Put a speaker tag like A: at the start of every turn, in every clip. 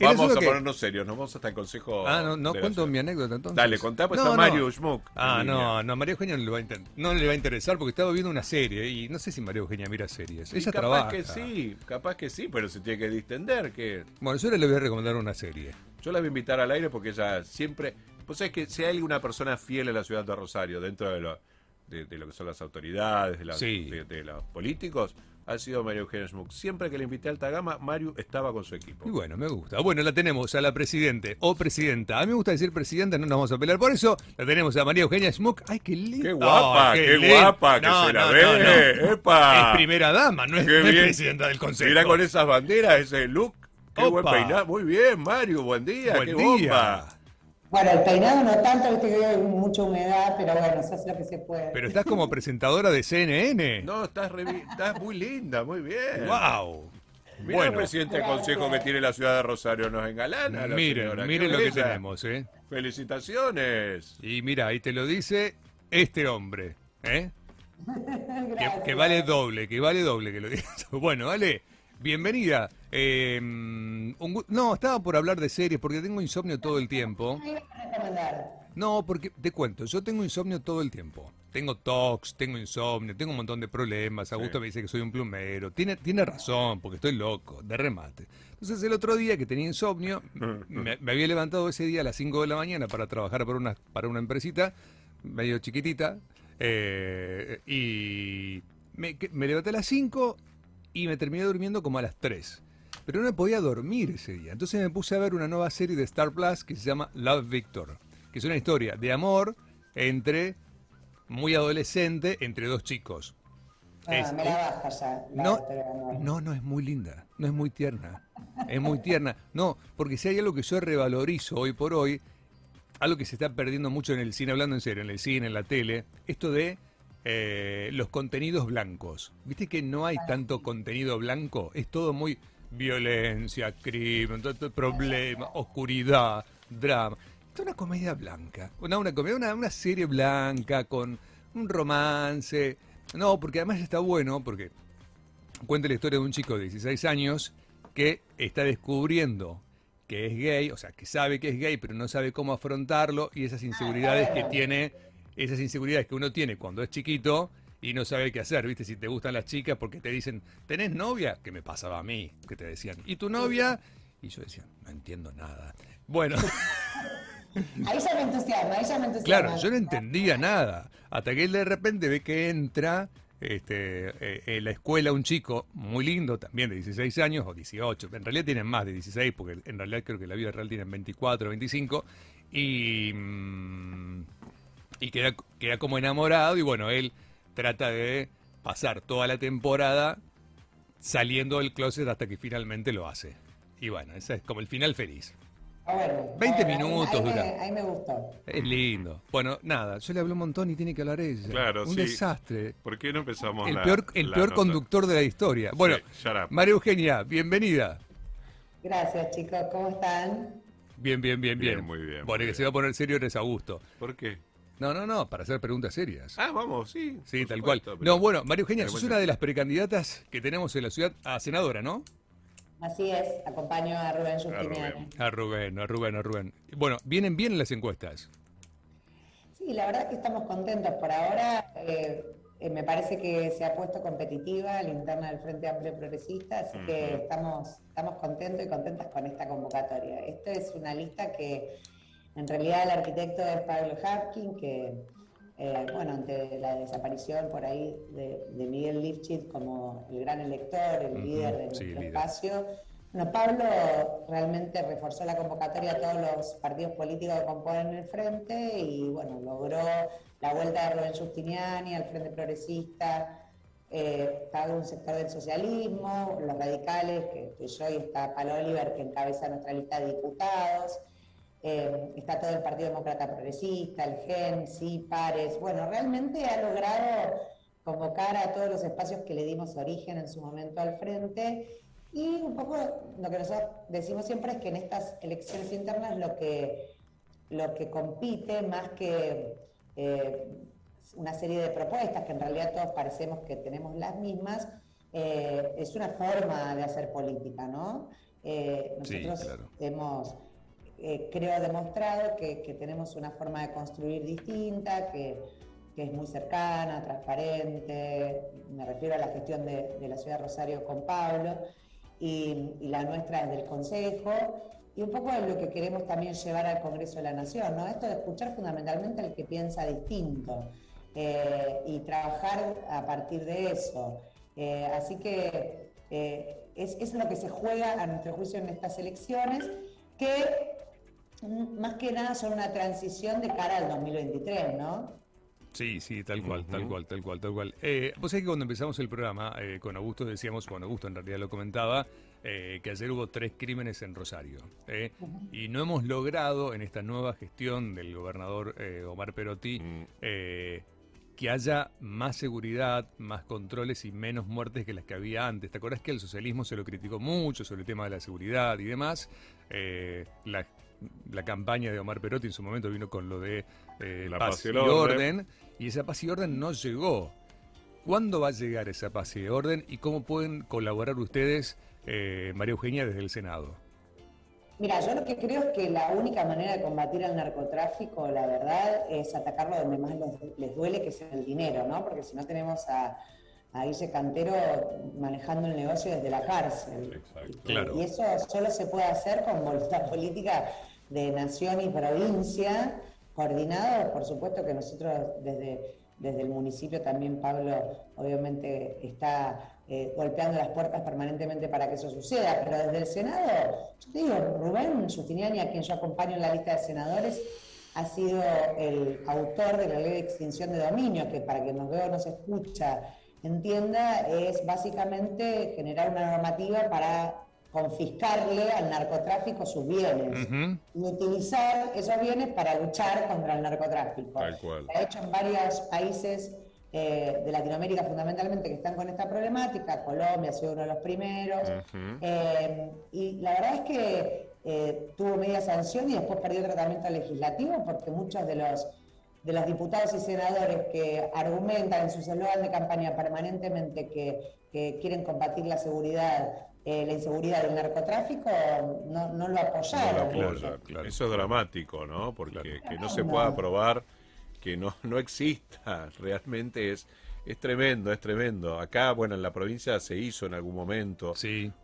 A: Vamos a
B: que-
A: ponernos serios, nos vamos hasta el consejo.
B: Ah, no, no cuento mi anécdota entonces.
A: Dale, contá pues
B: No,
A: a
B: no.
A: Mario Schmuck.
B: Ah, no, no, María Eugenia no le, va a no le va a interesar porque estaba viendo una serie y no sé si María Eugenia mira series. Ella
A: capaz
B: trabaja.
A: que sí, capaz que sí, pero se tiene que distender. que
B: Bueno, yo le voy a recomendar una serie.
A: Yo la voy a invitar al aire porque ella siempre. Pues es que si hay una persona fiel a la ciudad de Rosario, dentro de lo, de, de lo que son las autoridades, de, la-
B: Sí.
A: de, de los políticos, ha sido Mario Eugenia Schmuck. Siempre que le invité a Altagama, Mario estaba con su equipo.
B: Y bueno, me gusta. Bueno, la tenemos a la presidente o presidenta. A mí me gusta decir presidenta, no nos vamos a pelear por eso. La tenemos a María Eugenia Schmuck. ¡Ay, qué linda!
A: ¡Qué guapa! ¡Qué
B: linda.
A: guapa! ¡Que
B: No,
A: se la
B: no,
A: ve!
B: no.
A: ¡Epa!
B: Es primera dama, no es,
A: Qué bien.
B: presidenta del consejo.
A: Mira con esas banderas, ese look. ¡Qué buen
B: Opa.
A: peinado! Muy bien, Mario, buen día.
B: Buen
A: ¡Qué
B: día.
A: bomba!
C: Bueno, el peinado no tanto, viste que hay mucha humedad, pero bueno, se hace lo que se puede.
B: Pero estás como presentadora de CNN.
A: No, estás, re- estás muy linda, muy bien.
B: ¡Wow!
A: Mira
B: Bueno.
A: el presidente del consejo que tiene la ciudad de Rosario, nos engalana. la
B: Miren,
A: señora.
B: miren
A: ¡Qué
B: lo que tenemos, ¿eh?
A: Felicitaciones.
B: Y mira, ahí te lo dice este hombre, ¿eh? Que, que vale doble, que vale doble que lo digas. Bueno, vale, bienvenida. Eh, un no, estaba por hablar de series porque tengo insomnio todo el tiempo. No, porque te cuento, yo tengo insomnio todo el tiempo. Tengo tox, tengo insomnio, tengo un montón de problemas. Augusto me dice que soy un plumero. Tiene, tiene razón, porque estoy loco, de remate. Entonces el otro día que tenía insomnio, me, me había levantado ese día a las 5 de la mañana para trabajar para una, para una empresita medio chiquitita. eh, y me, me levanté a las 5 y me terminé durmiendo como a las 3. Pero no podía dormir ese día. Entonces me puse a ver una nueva serie de Star Plus que se llama Love Victor, que es una historia de amor entre muy adolescente entre dos chicos.
C: Ah,
B: Es-
C: me la la
B: No, no, no es muy linda, no es muy tierna, es muy tierna. No, porque si hay algo que yo revalorizo hoy por hoy, algo que se está perdiendo mucho en el cine, hablando en serio, en el cine, en la tele, esto de eh, los contenidos blancos. ¿Viste que no hay tanto contenido blanco? Es todo muy violencia, crimen, problema, oscuridad, drama. Esto es una comedia blanca, una, una comedia, una, una serie blanca con un romance. No, porque además está bueno, porque cuenta la historia de un chico de 16 años que está descubriendo que es gay, o sea, que sabe que es gay, pero no sabe cómo afrontarlo y esas inseguridades que tiene, esas inseguridades que uno tiene cuando es chiquito y no sabe qué hacer, ¿viste? Si te gustan las chicas porque te dicen, ¿tenés novia? Que me pasaba a mí, que te decían, ¿y tu novia? Y yo decía, no entiendo nada. Bueno,
C: Ahí ya me entusiasma, ahí ya me entusiasma.
B: Claro, yo no entendía nada. Hasta que él de repente ve que entra este, eh, en la escuela un chico muy lindo, también de 16 años o 18. En realidad tienen más de 16, porque en realidad creo que la vida real tienen 24 o 25. Y, mm, y queda, queda como enamorado. Y bueno, él trata de pasar toda la temporada saliendo del closet hasta que finalmente lo hace. Y bueno, ese es como el final feliz.
C: Ah, bueno,
B: 20
C: ah, ahí-
B: minutos
C: ahí,
B: dura.
C: ahí me gustó.
B: Es lindo. Bueno, nada, yo le hablé un montón y tiene que hablar ella.
A: Claro,
B: Un
A: sí.
B: desastre.
A: ¿Por qué no empezamos
B: El
A: la-
B: peor, el
A: la
B: peor
A: nota?
B: conductor de la historia. Bueno,
A: Sí.
B: María Eugenia, bienvenida.
C: Gracias, chicos, ¿cómo están?
B: Bien, bien, bien, bien.
A: Bien, muy bien,
B: Bueno,
A: muy
B: que se va a poner serio eres Augusto.
A: ¿Por qué?
B: No, no, no, para hacer preguntas serias.
A: Ah, vamos, sí.
B: sí, tal
A: supuesto,
B: cual.
A: pero-
B: No, bueno, María Eugenia, sos una de las precandidatas que tenemos en la ciudad a senadora, ¿no?
C: Así es, acompaño a Rubén Justiniani.
A: Rubén.
B: A Rubén, a Rubén, a Rubén. Bueno, vienen bien las encuestas.
C: Sí, la verdad que estamos contentos por ahora. eh, eh, me parece que se ha puesto competitiva la interna del Frente Amplio Progresista, así que estamos, estamos contentos y contentas con esta convocatoria. Esto es una lista que en realidad el arquitecto es Pablo Hapkin, que, eh, bueno, ante la desaparición por ahí de, de Miguel Lifchit como el gran elector, el
B: Ujú,
C: líder de
B: sí,
C: nuestro
B: líder.
C: espacio, bueno, Pablo realmente reforzó la convocatoria a todos los partidos políticos que componen el frente y bueno, logró la vuelta de Rubén Justiniani al Frente Progresista, eh, está un sector del socialismo, los radicales, que, que yo y está Palo Oliver que encabeza nuestra lista de diputados, eh, está todo el Partido Demócrata Progresista, el GEN, sí, Pares, bueno, realmente ha logrado convocar a todos los espacios que le dimos origen en su momento al frente. Y un poco lo que nosotros decimos siempre es que en estas elecciones internas lo que, lo que compite más que eh, una serie de propuestas, que en realidad todos parecemos que tenemos las mismas, eh, es una forma de hacer política, ¿no? Nosotros hemos, eh, creo, demostrado que, tenemos una forma de construir distinta, que, es muy cercana, transparente, me refiero a la gestión de, la ciudad de Rosario con Pablo, y, la nuestra es del Consejo, y un poco es lo que queremos también llevar al Congreso de la Nación, ¿no? Esto de escuchar fundamentalmente al que piensa distinto eh, y trabajar a partir de eso. así que es, es lo que se juega, a nuestro juicio, en estas elecciones, que más que nada son una transición de cara al 2023, ¿no?
B: Sí, sí, tal cual, tal cual, tal cual, tal cual. Eh, Vos sabés que cuando empezamos el programa eh, con Augusto decíamos, bueno, Augusto en realidad lo comentaba, eh, que ayer hubo tres crímenes en Rosario. Eh, y no hemos logrado en esta nueva gestión del gobernador Omar Perotti mm que haya más seguridad, más controles y menos muertes que las que había antes. ¿Te acuerdas que el socialismo se lo criticó mucho sobre el tema de la seguridad y demás? Eh, la, campaña de Omar Perotti en su momento vino con lo de eh, la paz, y orden. y esa paz y orden no llegó. ¿Cuándo va a llegar esa paz y orden y cómo pueden colaborar ustedes, eh, María Eugenia, desde el Senado?
C: Mira, yo lo que creo es que la única manera de combatir el narcotráfico, la verdad, es atacarlo donde más les, duele, que es el dinero, ¿no? Porque si no tenemos a, a Guille Cantero manejando el negocio desde la cárcel. Y eso solo se puede hacer con voluntad política de nación y provincia, coordinado, por supuesto que nosotros desde, desde el municipio también, Pablo, obviamente está eh, golpeando las puertas permanentemente para que eso suceda. Pero desde el Senado, yo te digo, Rubén Justiniani, a quien yo acompaño en la lista de senadores, ha sido el autor de la ley de extinción de dominio, que para quien nos vea o nos escucha entienda, es básicamente generar una normativa para confiscarle al narcotráfico sus bienes. Y utilizar esos bienes para luchar contra el narcotráfico. Se ha hecho en varios países eh, de Latinoamérica fundamentalmente que están con esta problemática, Colombia ha sido uno de los primeros, eh, y la verdad es que eh, tuvo media sanción y después perdió tratamiento legislativo porque muchos de los, de los diputados y senadores que argumentan en su eslogan de campaña permanentemente que, quieren combatir la seguridad la inseguridad del narcotráfico no, no lo apoyaron.
A: Eso es dramático, ¿no? Porque que no se pueda aprobar que no, no exista realmente es, es tremendo, es tremendo. Acá, bueno, en la provincia se hizo en algún momento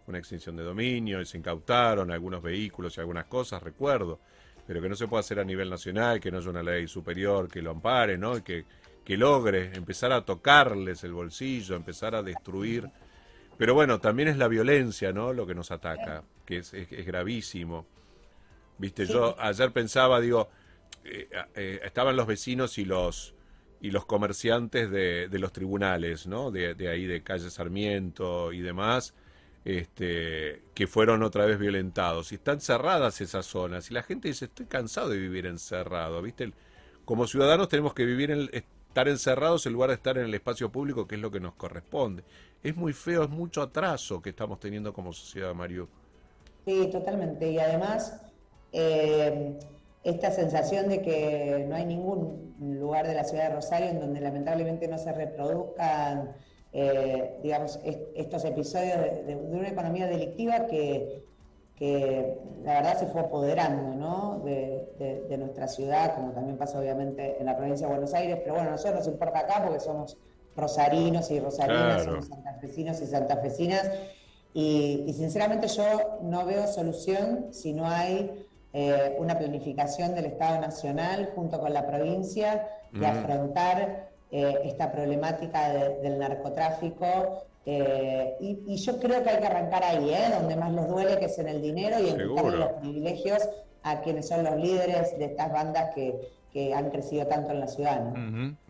A: una extinción de dominio y se incautaron algunos vehículos y algunas cosas, recuerdo, pero que no se puede hacer a nivel nacional, que no haya una ley superior que lo ampare, ¿no? Y que, que logre empezar a tocarles el bolsillo, empezar a destruir. Pero bueno, también es la violencia, ¿no? Lo que nos ataca, que es, es gravísimo. Viste, yo ayer pensaba, digo, eh, eh, estaban los vecinos y los y los comerciantes de, de los tribunales, ¿no? De, de, ahí de calle Sarmiento y demás, este, que fueron otra vez violentados. Y están cerradas esas zonas. Y la gente dice, estoy cansado de vivir encerrado, ¿viste? Como ciudadanos tenemos que vivir en estar encerrados en lugar de estar en el espacio público, que es lo que nos corresponde. Es muy feo, es mucho atraso que estamos teniendo como sociedad, Mario.
C: Sí, totalmente. Y además, eh, esta sensación de que no hay ningún lugar de la ciudad de Rosario en donde lamentablemente no se reproduzcan, eh, digamos, estos episodios de, una economía delictiva que, la verdad se fue apoderando ¿no? de, nuestra ciudad, como también pasa obviamente en la provincia de Buenos Aires, pero bueno, a nosotros nos importa acá porque somos rosarinos y rosarinas, somos santafesinos y santafesinas, y, y sinceramente yo no veo solución si no hay eh, una planificación del Estado Nacional junto con la provincia de mm. afrontar eh, esta problemática del narcotráfico. Eh, y, yo creo que hay que arrancar ahí, donde más les duele, que es en el dinero y en quitarle los privilegios a quienes son los líderes de estas bandas que, han crecido tanto en la ciudad.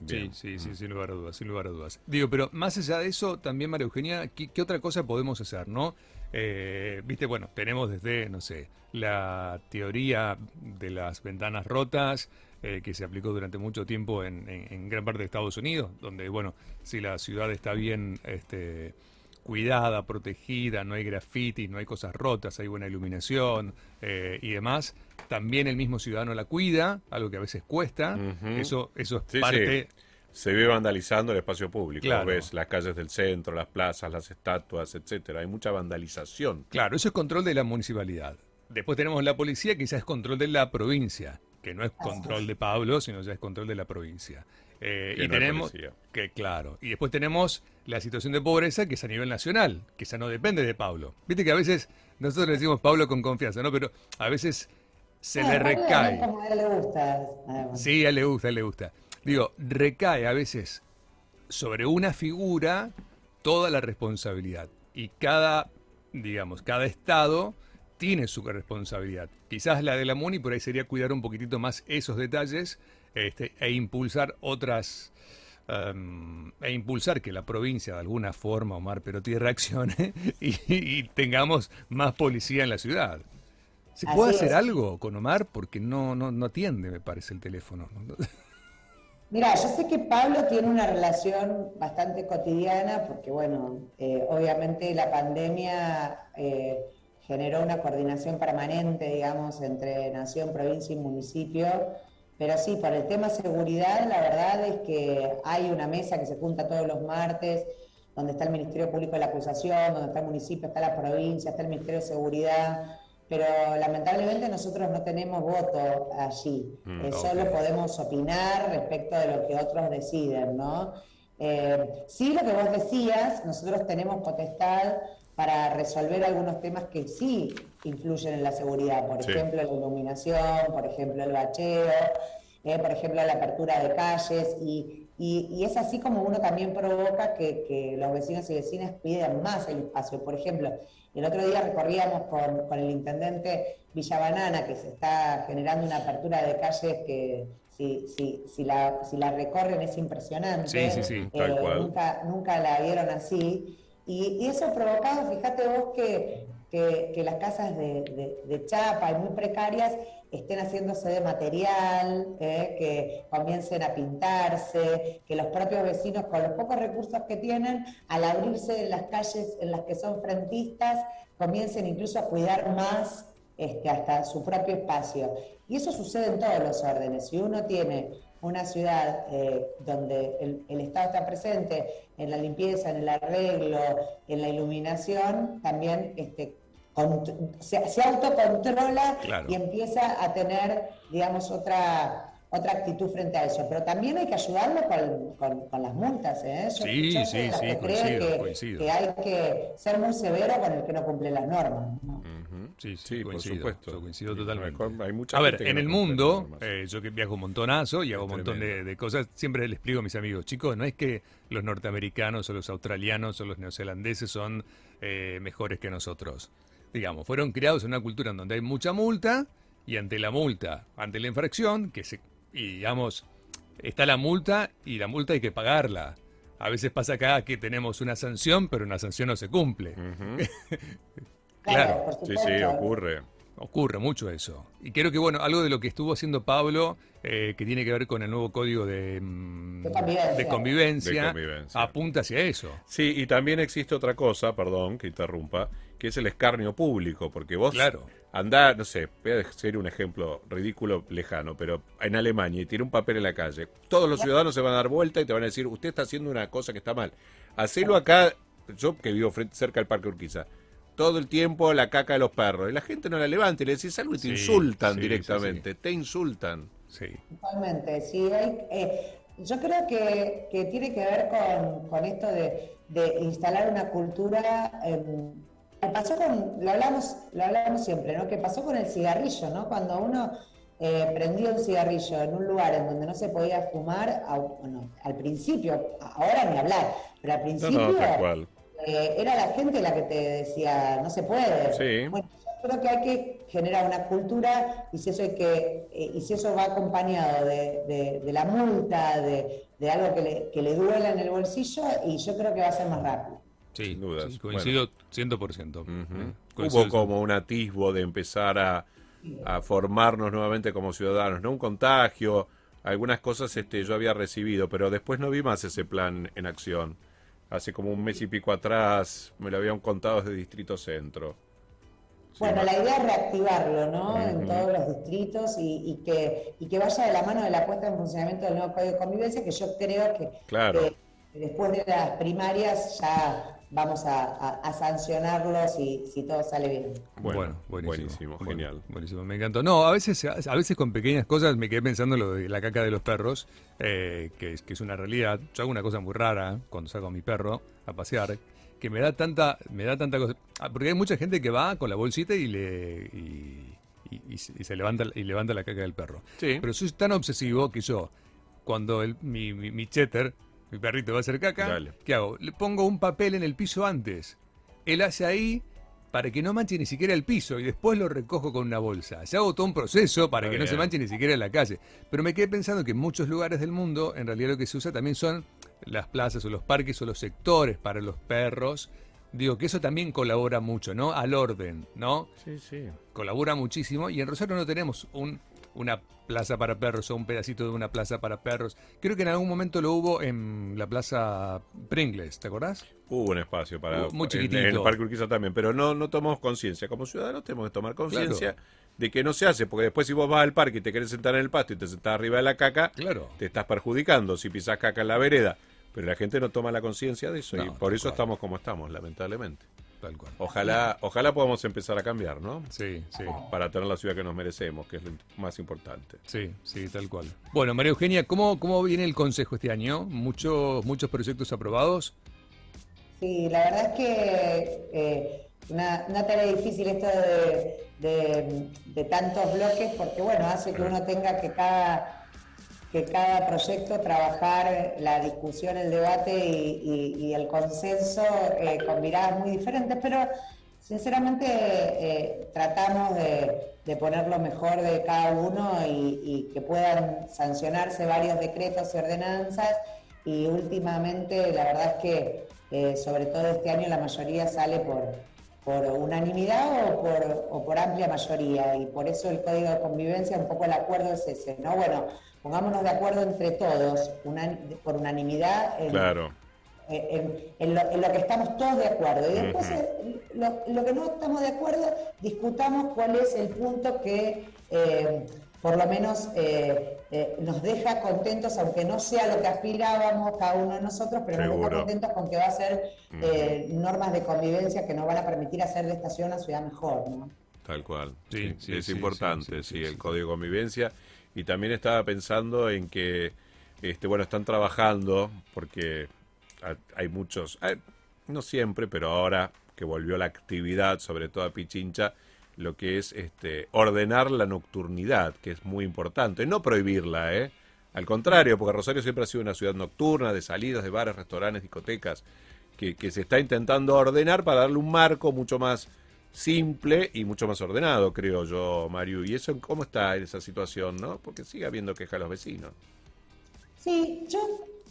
B: Sí, sí, sí, sin lugar a dudas, sin lugar a dudas. Digo, pero más allá de eso, también María Eugenia, ¿qué, qué otra cosa podemos hacer, no? Eh, Viste, bueno, tenemos desde, no sé, la teoría de las ventanas rotas, eh, que se aplicó durante mucho tiempo en, gran parte de Estados Unidos, donde, bueno, si la ciudad está bien este, cuidada, protegida, no hay graffiti, no hay cosas rotas, hay buena iluminación eh, y demás, también el mismo ciudadano la cuida, algo que a veces cuesta, eso, eso es parte...
A: se ve vandalizando el espacio público.
B: Claro.
A: Ves las calles del centro, las plazas, las estatuas, etcétera. Hay mucha vandalización.
B: Claro, eso es control de la municipalidad. Después tenemos la policía, que ya es control de la provincia, que no es control de Pablo, sino ya es control de la provincia. Eh, y
A: no
B: tenemos, que claro, y después tenemos la situación de pobreza, que es a nivel nacional, que ya no depende de Pablo. Viste que a veces nosotros le decimos Pablo con confianza, ¿no? Pero a veces se le recae.
C: Como a él le gusta.
B: Sí, a él le gusta, a él le gusta. Digo, recae a veces sobre una figura toda la responsabilidad. Y cada, digamos, cada estado tiene su responsabilidad. Quizás la de la MUNI por ahí sería cuidar un poquitito más esos detalles este, e impulsar otras... em, e impulsar que la provincia de alguna forma, Omar Perotti, reaccione y, y tengamos más policía en la ciudad. ¿Se puede hacer
C: es.
B: algo con Omar? Porque no, no, no atiende, me parece, el teléfono.
C: Mira, yo sé que Pablo tiene una relación bastante cotidiana porque, bueno, eh, obviamente la pandemia eh, generó una coordinación permanente, digamos, entre nación, provincia y municipio. Pero sí, por el tema seguridad, la verdad es que hay una mesa que se junta todos los martes, donde está el Ministerio Público de la Acusación, donde está el municipio, está la provincia, está el Ministerio de Seguridad. Pero lamentablemente nosotros no tenemos voto allí.
A: Mm,
C: Eh. Solo podemos opinar respecto de lo que otros deciden, ¿no? Eh, sí, lo que vos decías, nosotros tenemos potestad para resolver algunos temas que sí influyen en la seguridad, por
A: Sí.
C: ejemplo, la iluminación, por ejemplo, el bacheo, eh, por ejemplo, la apertura de calles, y, y- y es así como uno también provoca que, que los vecinos y vecinas pidan más el espacio. Por ejemplo, el otro día recorríamos con, con el intendente Villabanana, que se está generando una apertura de calles que si, si, si, la, si la recorren es impresionante.
B: Sí, sí, sí,
A: tal
C: Eh,
A: cual.
C: Nunca, nunca la vieron así. Y, y eso ha provocado, fíjate vos, que, que, que las casas de, de- de chapa y muy precarias estén haciéndose de material, eh, que comiencen a pintarse, que los propios vecinos con los pocos recursos que tienen, al abrirse en las calles en las que son frentistas, comiencen incluso a cuidar más este, hasta su propio espacio. Y eso sucede en todos los órdenes. Si uno tiene una ciudad eh, donde el, el Estado está presente en la limpieza, en el arreglo, en la iluminación, también este, se, se autocontrola
B: Claro.
C: y empieza a tener, digamos, otra otra actitud frente a eso. Pero también hay que ayudarlo con, con- con las multas. ¿eh? Yo-
B: Sí, sí, sí,
C: que cree
B: coincido,
C: que,
B: coincido.
C: que hay que ser muy severo con el que no cumple las normas. ¿no?
A: Ujú.
B: Sí,
A: Sí, por
B: coincido,
A: supuesto.
B: yo coincido totalmente.
A: Hay mucha
B: A ver, en el mundo, eh, yo que viajo un montonazo y hago un montón de cosas, siempre les explico a mis amigos, chicos, no es que los norteamericanos o los australianos o los neozelandeses son eh, mejores que nosotros. Digamos, fueron criados en una cultura en donde hay mucha multa y ante la multa, ante la infracción, que se, y digamos, está la multa y la multa hay que pagarla. A veces pasa acá que tenemos una sanción, pero una sanción no se cumple. Claro.
A: Sí, sí, ocurre.
B: Ocurre mucho eso. Y creo que, bueno, algo de lo que estuvo haciendo Pablo, eh, que tiene que ver con el nuevo código de, mm,
C: De convivencia.
B: de convivencia,
A: De convivencia.
B: apunta hacia eso.
A: Sí, y también existe otra cosa, perdón que interrumpa, que es el escarnio público, porque vos
B: Claro.
A: andá, no sé, voy a decir un ejemplo ridículo, lejano, pero en Alemania y tiene un papel en la calle, todos los ciudadanos se van a dar vuelta y te van a decir, usted está haciendo una cosa que está mal. Hacelo acá, yo que vivo frente, cerca del Parque Urquiza, todo el tiempo la caca de los perros, y la gente no la levanta y le decís algo y te
B: Sí,
A: insultan
B: sí,
A: directamente, te insultan.
B: Sí.
C: Totalmente, sí. Hay, eh, yo creo que, que tiene que ver con, con esto de, de instalar una cultura. eh, que pasó con, lo hablamos, lo hablamos siempre, ¿no? Que pasó con el cigarrillo, ¿no? Cuando uno eh, prendía un cigarrillo en un lugar en donde no se podía fumar, a- bueno, al principio, ahora ni hablar, pero al
A: No,
C: principio
A: no, tal cual.
C: eh, era la gente la que te decía, no se puede.
A: Sí.
C: Bueno, yo creo que hay que generar una cultura y si eso, hay que, eh, y si eso va acompañado de, de- de la multa, de, de algo que le, que le duela en el bolsillo, y yo creo que va a ser más rápido.
B: Sí,
A: Sin dudas.
B: sí, coincido 100%.
A: Ujú.
B: ¿eh?
A: Hubo como un atisbo de empezar a, a formarnos nuevamente como ciudadanos, no un contagio, algunas cosas este, yo había recibido, pero después no vi más ese plan en acción. Hace como un mes y pico atrás me lo habían contado desde Distrito Centro.
C: Bueno, la idea es reactivarlo, ¿no? En todos los distritos y, que, y que vaya de la mano de la puesta en funcionamiento del nuevo Código de Convivencia, que yo creo que, después de las primarias ya vamos a, sancionarlo si, si, todo sale bien.
A: Bueno, buenísimo, genial.
B: Buenísimo, me encantó. No, a veces, a veces con pequeñas cosas me quedé pensando en lo de la caca de los perros, eh, que, es, que es una realidad. Yo hago una cosa muy rara cuando saco a mi perro a pasear, que me da tanta, me da tanta cosa. Ah, porque hay mucha gente que va con la bolsita y le y, se levanta y levanta la caca del perro.
A: Sí.
B: Pero soy tan obsesivo que yo, cuando el, mi, mi, mi cheddar mi perrito va a hacer caca, ¿qué hago? Le pongo un papel en el piso antes. Él hace ahí para que no manche ni siquiera el piso y después lo recojo con una bolsa. Se hago todo un proceso para que no se manche ni siquiera en la calle. Pero me quedé pensando que en muchos lugares del mundo, en realidad lo que se usa también son las plazas o los parques o los sectores para los perros. Digo que eso también colabora mucho, ¿no? Al orden, ¿no?
A: Sí, sí.
B: Colabora muchísimo y en Rosario no tenemos un una plaza para perros o un pedacito de una plaza para perros. Creo que en algún momento lo hubo en la plaza Pringles, ¿te acordás?
A: Hubo un espacio para
B: muy chiquitito.
A: En, el Parque Urquiza también, pero no, no tomamos conciencia. Como ciudadanos tenemos que tomar conciencia de que no se hace, porque después si vos vas al parque y te querés sentar en el pasto y te sentás arriba de la caca,
B: claro.
A: te estás perjudicando si pisás caca en la vereda. Pero la gente no toma la conciencia de eso y por eso estamos como estamos, lamentablemente. Ojalá, ojalá podamos empezar a cambiar, ¿no?
B: Sí, sí.
A: Para tener la ciudad que nos merecemos, que es lo más importante.
B: Sí, sí, tal cual. Bueno, María Eugenia, ¿cómo, cómo viene el Consejo este año? ¿Muchos, muchos proyectos aprobados?
C: Sí, la verdad es que eh, una, tarea difícil esto de, de tantos bloques, porque bueno, hace que uno tenga que cada que cada proyecto trabajar la discusión, el debate y, el consenso eh, con miradas muy diferentes, pero sinceramente eh, tratamos de, poner lo mejor de cada uno y, que puedan sancionarse varios decretos y ordenanzas y últimamente la verdad es que eh, sobre todo este año la mayoría sale por, por unanimidad o por, o por amplia mayoría y por eso el código de convivencia, un poco el acuerdo es ese, ¿no? Bueno, pongámonos de acuerdo entre todos, por unanimidad, en, en, lo, que estamos todos de acuerdo. Y después, eh, lo, que no estamos de acuerdo, discutamos cuál es el punto que eh, por lo menos eh, nos deja contentos, aunque no sea lo que aspirábamos cada uno de nosotros, pero nos deja contentos con que va a ser normas de convivencia que nos van a permitir hacer de esta ciudad una ciudad mejor. ¿no?
A: Tal cual. Sí, es importante, sí, el código de convivencia y también estaba pensando en que, este, bueno, están trabajando porque hay muchos, no siempre, pero ahora que volvió la actividad, sobre todo a Pichincha, lo que es este, ordenar la nocturnidad, que es muy importante, no prohibirla, ¿eh? Al contrario, porque Rosario siempre ha sido una ciudad nocturna, de salidas, de bares, restaurantes, discotecas, que, que se está intentando ordenar para darle un marco mucho más simple y mucho más ordenado, creo yo, Mario. ¿Y eso cómo está en esa situación, no? Porque sigue habiendo queja a los vecinos.
C: Sí, yo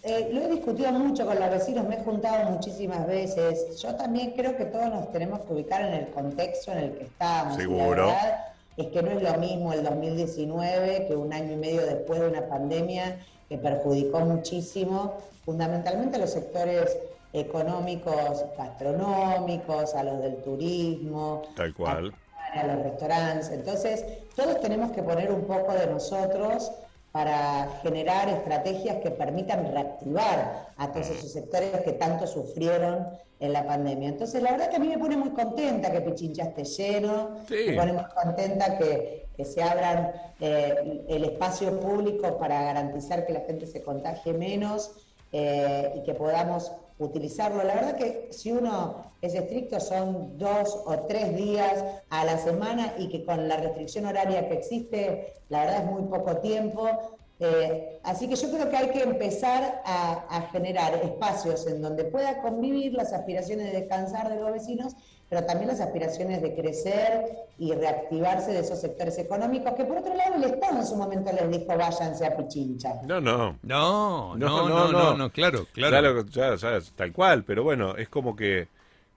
C: eh, lo he discutido mucho con los vecinos, me he juntado muchísimas veces. Yo también creo que todos nos tenemos que ubicar en el contexto en el que estamos.
A: Seguro.
C: La verdad es que no es lo mismo el 2019 que un año y medio después de una pandemia que perjudicó muchísimo, fundamentalmente a los sectores económicos gastronómicos, a los del turismo,
A: Tal cual.
C: A, los restaurantes. Entonces, todos tenemos que poner un poco de nosotros para generar estrategias que permitan reactivar a todos esos sectores que tanto sufrieron en la pandemia. Entonces, la verdad que a mí me pone muy contenta que Pichincha esté lleno, me pone muy contenta que, se abran eh, el espacio público para garantizar que la gente se contagie menos eh, y que podamos utilizarlo. La verdad que si uno es estricto son dos o tres días a la semana y que con la restricción horaria que existe, la verdad es muy poco tiempo. Eh, así que yo creo que hay que empezar a, generar espacios en donde pueda convivir las aspiraciones de descansar de los vecinos, pero también las aspiraciones de crecer y reactivarse de esos sectores económicos, que por otro lado el Estado en su momento les dijo váyanse a Pichincha.
A: No, no.
B: No, no, no, no, claro, claro.
A: tal cual, pero bueno, es como que,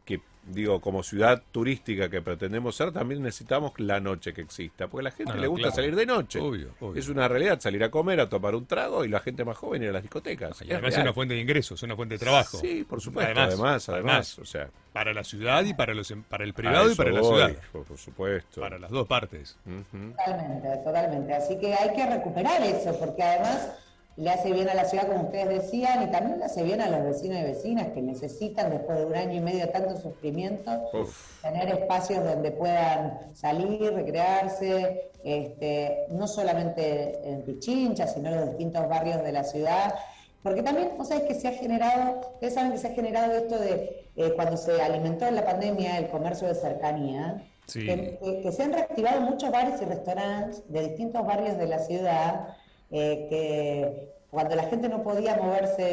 A: que digo, como ciudad turística que pretendemos ser, también necesitamos la noche que exista, porque a la gente
B: No,
A: le
B: no,
A: gusta
B: claro.
A: salir de noche.
B: Obvio, obvio.
A: Es una realidad salir a comer, a tomar un trago y la gente más joven ir a las discotecas.
B: Y
A: Es
B: además es una fuente de ingresos, es una fuente de trabajo.
A: Sí, por supuesto.
B: Además,
A: Además, además,
B: además.
A: o sea,
B: Para la ciudad y para los em- para el privado y para la ciudad.
A: Por, por supuesto.
B: Para las dos partes.
C: Totalmente, totalmente. Así que hay que recuperar eso, porque además le hace bien a la ciudad, como ustedes decían, y también le hace bien a los vecinos y vecinas que necesitan, después de un año y medio de tanto sufrimiento,
A: Uf.
C: tener espacios donde puedan salir, recrearse, este, no solamente en Pichincha, sino en los distintos barrios de la ciudad. Porque también, vos sabés que se ha generado, ustedes saben que se ha generado esto de eh, cuando se alimentó en la pandemia el comercio de cercanía,
B: Sí.
C: que, que- que se han reactivado muchos bares y restaurantes de distintos barrios de la ciudad, eh, que cuando la gente no podía moverse,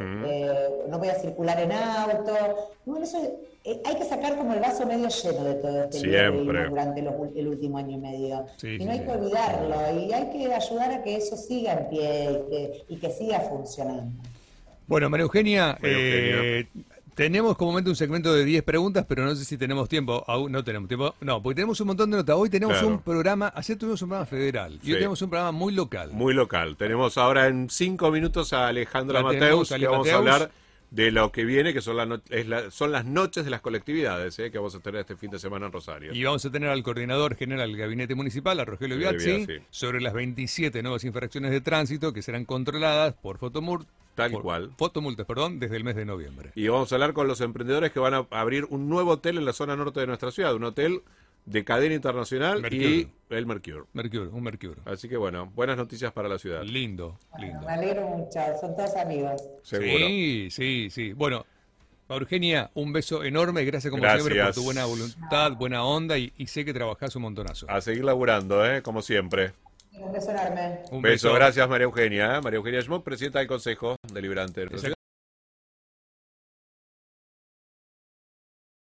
C: eh, no podía circular en auto, bueno, eso eh, hay que sacar como el vaso medio lleno de todo este
A: Siempre.
C: durante los el último año y medio.
B: Sí,
C: y
B: sí,
C: no hay que olvidarlo, y hay que ayudar a que eso siga en pie y que, y que siga funcionando.
B: Bueno, María Eugenia,
A: María
B: eh, tenemos como momento un segmento de 10 preguntas, pero no sé si tenemos tiempo. Aún no tenemos tiempo. No, porque tenemos un montón de notas. Hoy tenemos
A: Claro.
B: un programa, ayer tuvimos un programa federal y
A: Sí.
B: hoy tenemos un programa muy local.
A: Muy local. Tenemos ahora en cinco minutos a Alejandra
B: La
A: Mateus, que
B: Ale
A: vamos a hablar de lo que viene, que son, la no- es la- son las noches de las colectividades, eh, que vamos a tener este fin de semana en Rosario.
B: Y vamos a tener al coordinador general del Gabinete Municipal, a Rogelio Biazzi,
A: Biazzi.
B: sobre las 27 nuevas infracciones de tránsito que serán controladas por Fotomult,
A: Tal
B: por-
A: cual.
B: Fotomultas, perdón, desde el mes de noviembre.
A: Y vamos a hablar con los emprendedores que van a abrir un nuevo hotel en la zona norte de nuestra ciudad, un hotel de cadena internacional
B: Mercure.
A: y el Mercure.
B: Mercure, un Mercure.
A: Así que bueno, buenas noticias para la ciudad.
B: Lindo, lindo.
C: Me alegro mucho, son todos amigos.
A: Seguro.
B: Sí, sí, sí. Bueno, Eugenia, un beso enorme. Gracias como
A: Gracias.
B: siempre por tu buena voluntad, buena onda y, y sé que trabajás un montonazo.
A: A seguir laburando, ¿eh? como siempre.
C: Un beso enorme.
B: Un
A: beso, gracias María Eugenia. María Eugenia Schmuck, presidenta del Consejo Deliberante.